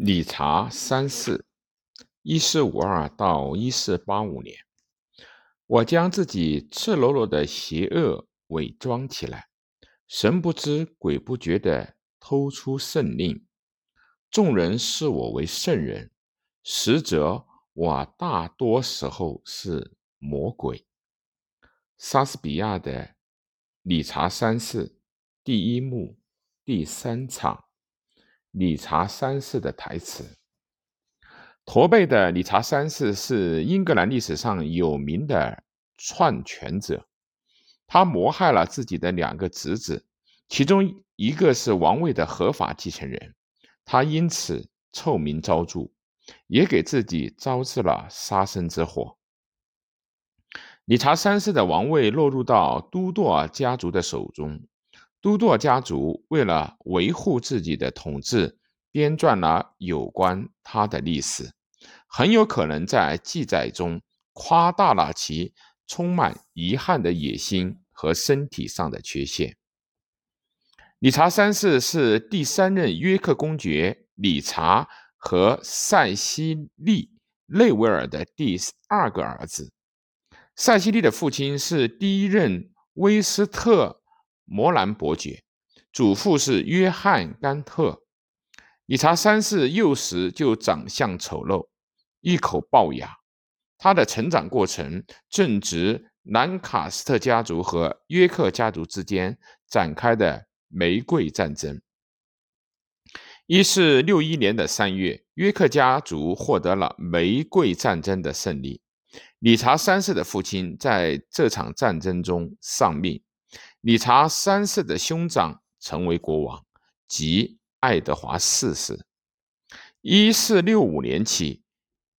理查三世，一四五二到一四八五年，我将自己赤裸裸的邪恶伪装起来，神不知鬼不觉的偷出圣令。众人视我为圣人，实则我大多时候是魔鬼。莎士比亚的《理查三世》第一幕第三场。理查三世的台词：驼背的理查三世是英格兰历史上有名的篡权者，他谋害了自己的两个侄子，其中一个是王位的合法继承人，他因此臭名昭著，也给自己招致了杀身之祸。理查三世的王位落入到都铎家族的手中。都铎家族为了维护自己的统治，编撰了有关他的历史，很有可能在记载中夸大了其充满遗憾的野心和身体上的缺陷。理查三世是第三任约克公爵理查和塞西利内维尔的第二个儿子。塞西利的父亲是第一任威斯特。摩兰伯爵，祖父是约翰·甘特。理查三世幼时就长相丑陋，一口龅牙。他的成长过程正值兰卡斯特家族和约克家族之间展开的玫瑰战争。一四六一年的三月，约克家族获得了玫瑰战争的胜利。理查三世的父亲在这场战争中丧命。理查三世的兄长成为国王，即爱德华四世。一四六五年起，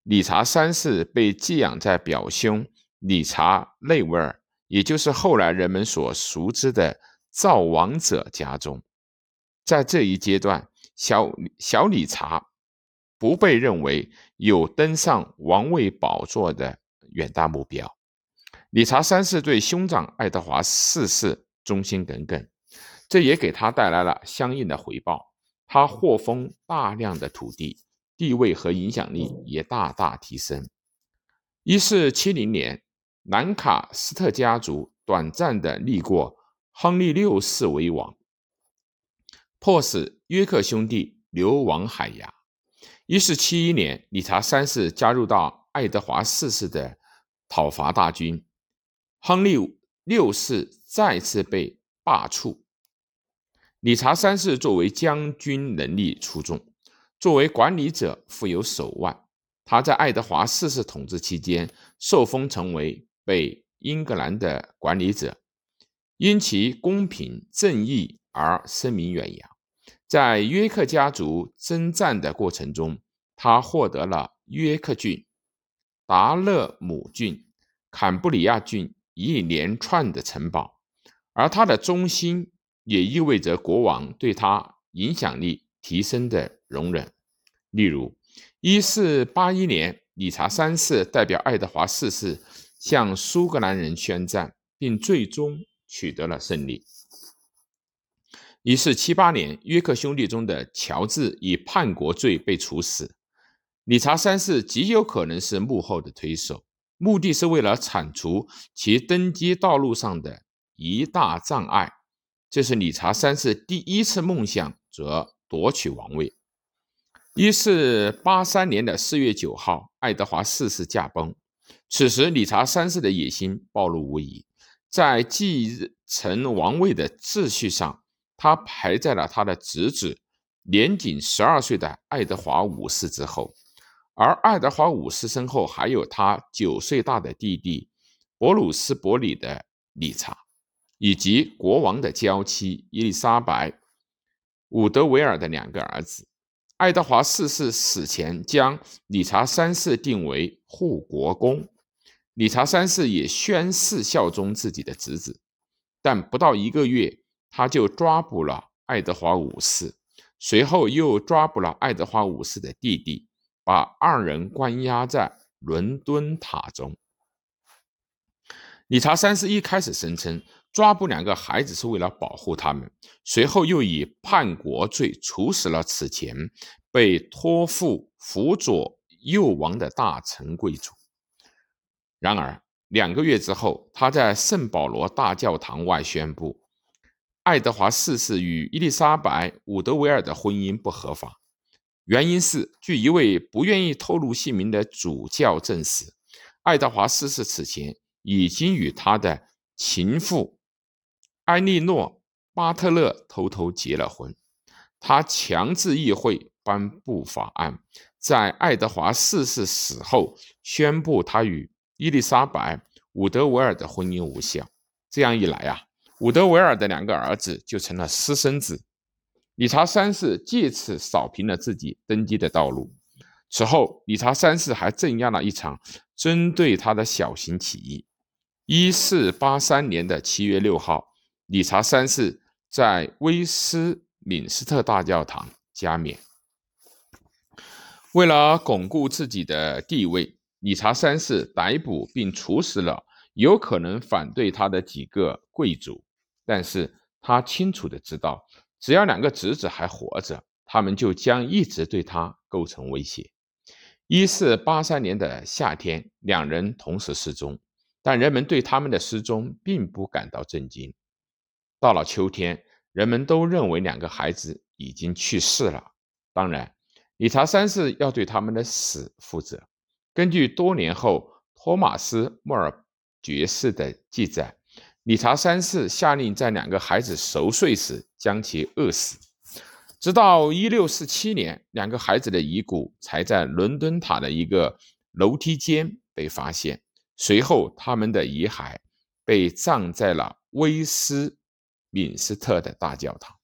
理查三世被寄养在表兄理查内维尔，也就是后来人们所熟知的造王者家中。在这一阶段，小小理查不被认为有登上王位宝座的远大目标。理查三世对兄长爱德华四世。忠心耿耿，这也给他带来了相应的回报。他获封大量的土地，地位和影响力也大大提升。一四七零年，兰卡斯特家族短暂的立过亨利六世为王，迫使约克兄弟流亡海牙。一四七一年，理查三世加入到爱德华四世的讨伐大军，亨利。六世再次被罢黜。理查三世作为将军能力出众，作为管理者富有手腕。他在爱德华四世统治期间受封成为被英格兰的管理者，因其公平正义而声名远扬。在约克家族征战的过程中，他获得了约克郡、达勒姆郡、坎布里亚郡。一连串的城堡，而他的忠心也意味着国王对他影响力提升的容忍。例如，一四八一年，理查三世代表爱德华四世向苏格兰人宣战，并最终取得了胜利。一四七八年，约克兄弟中的乔治以叛国罪被处死，理查三世极有可能是幕后的推手。目的是为了铲除其登基道路上的一大障碍。这是理查三世第一次梦想着夺取王位。一四八三年的四月九号，爱德华四世驾崩。此时，理查三世的野心暴露无遗。在继承王位的秩序上，他排在了他的侄子年仅十二岁的爱德华五世之后。而爱德华五世身后还有他九岁大的弟弟博鲁斯伯里的理查，以及国王的娇妻伊丽莎白·伍德维尔的两个儿子。爱德华四世死前将理查三世定为护国公，理查三世也宣誓效忠自己的侄子。但不到一个月，他就抓捕了爱德华五世，随后又抓捕了爱德华五世的弟弟。把二人关押在伦敦塔中。理查三世一开始声称抓捕两个孩子是为了保护他们，随后又以叛国罪处死了此前被托付辅佐幼王的大臣贵族。然而，两个月之后，他在圣保罗大教堂外宣布，爱德华四世与伊丽莎白·伍德维尔的婚姻不合法。原因是，据一位不愿意透露姓名的主教证实，爱德华四世此前已经与他的情妇埃莉诺·巴特勒偷偷结了婚。他强制议会颁布法案，在爱德华四世死后宣布他与伊丽莎白·伍德维尔的婚姻无效。这样一来啊，伍德维尔的两个儿子就成了私生子。理查三世借此扫平了自己登基的道路。此后，理查三世还镇压了一场针对他的小型起义。一四八三年的七月六号，理查三世在威斯敏斯特大教堂加冕。为了巩固自己的地位，理查三世逮捕并处死了有可能反对他的几个贵族，但是他清楚的知道。只要两个侄子还活着，他们就将一直对他构成威胁。一四八三年的夏天，两人同时失踪，但人们对他们的失踪并不感到震惊。到了秋天，人们都认为两个孩子已经去世了。当然，理查三世要对他们的死负责。根据多年后托马斯·莫尔爵士的记载。理查三世下令在两个孩子熟睡时将其饿死，直到一六四七年，两个孩子的遗骨才在伦敦塔的一个楼梯间被发现。随后，他们的遗骸被葬在了威斯敏斯特的大教堂。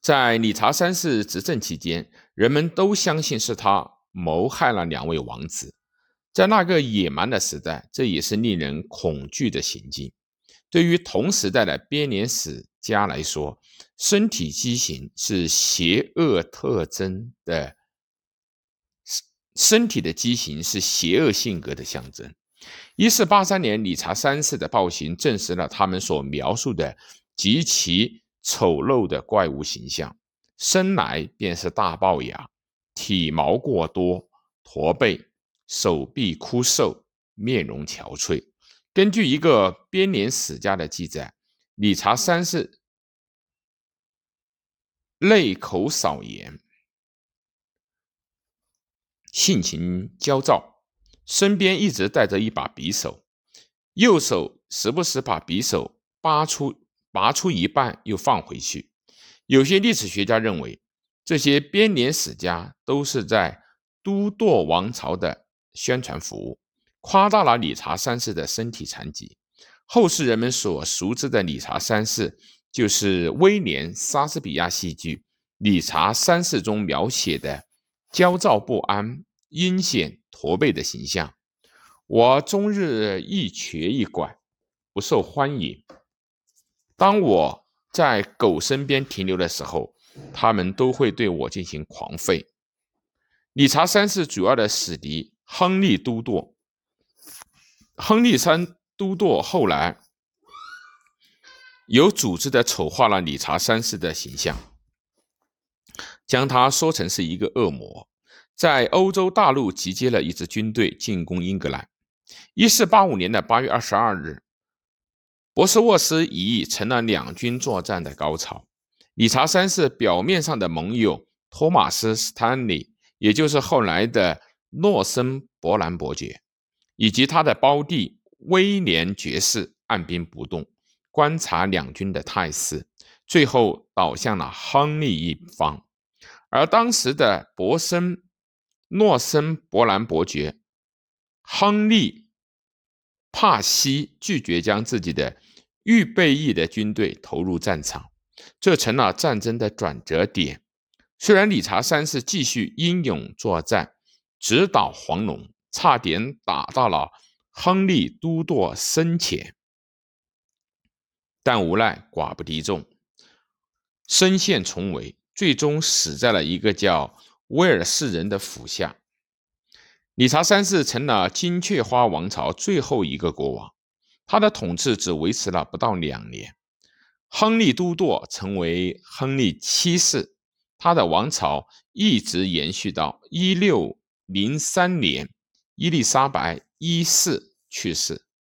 在理查三世执政期间，人们都相信是他谋害了两位王子。在那个野蛮的时代，这也是令人恐惧的行径。对于同时代的编年史家来说，身体畸形是邪恶特征的，身体的畸形是邪恶性格的象征。一四八三年，理查三世的暴行证实了他们所描述的极其丑陋的怪物形象：生来便是大龅牙，体毛过多，驼背。手臂枯瘦，面容憔悴。根据一个编年史家的记载，理查三世泪口少言，性情焦躁，身边一直带着一把匕首，右手时不时把匕首拔出，拔出一半又放回去。有些历史学家认为，这些编年史家都是在都铎王朝的。宣传服务夸大了理查三世的身体残疾。后世人们所熟知的理查三世，就是威廉·莎士比亚戏剧《理查三世》中描写的焦躁不安、阴险驼背的形象。我终日一瘸一拐，不受欢迎。当我在狗身边停留的时候，他们都会对我进行狂吠。理查三世主要的死敌。亨利都铎，亨利三都铎后来有组织的丑化了理查三世的形象，将他说成是一个恶魔，在欧洲大陆集结了一支军队进攻英格兰。一四八五年的八月二十二日，博斯沃斯一役成了两军作战的高潮。理查三世表面上的盟友托马斯·斯坦利，也就是后来的。诺森伯兰伯爵以及他的胞弟威廉爵士按兵不动，观察两军的态势，最后倒向了亨利一方。而当时的博森诺森伯兰伯爵亨利帕西拒绝将自己的预备役的军队投入战场，这成了战争的转折点。虽然理查三世继续英勇作战。直捣黄龙，差点打到了亨利都铎身前，但无奈寡不敌众，身陷重围，最终死在了一个叫威尔士人的府下。理查三世成了金雀花王朝最后一个国王，他的统治只维持了不到两年。亨利都铎成为亨利七世，他的王朝一直延续到一六零三年，伊丽莎白一世去世。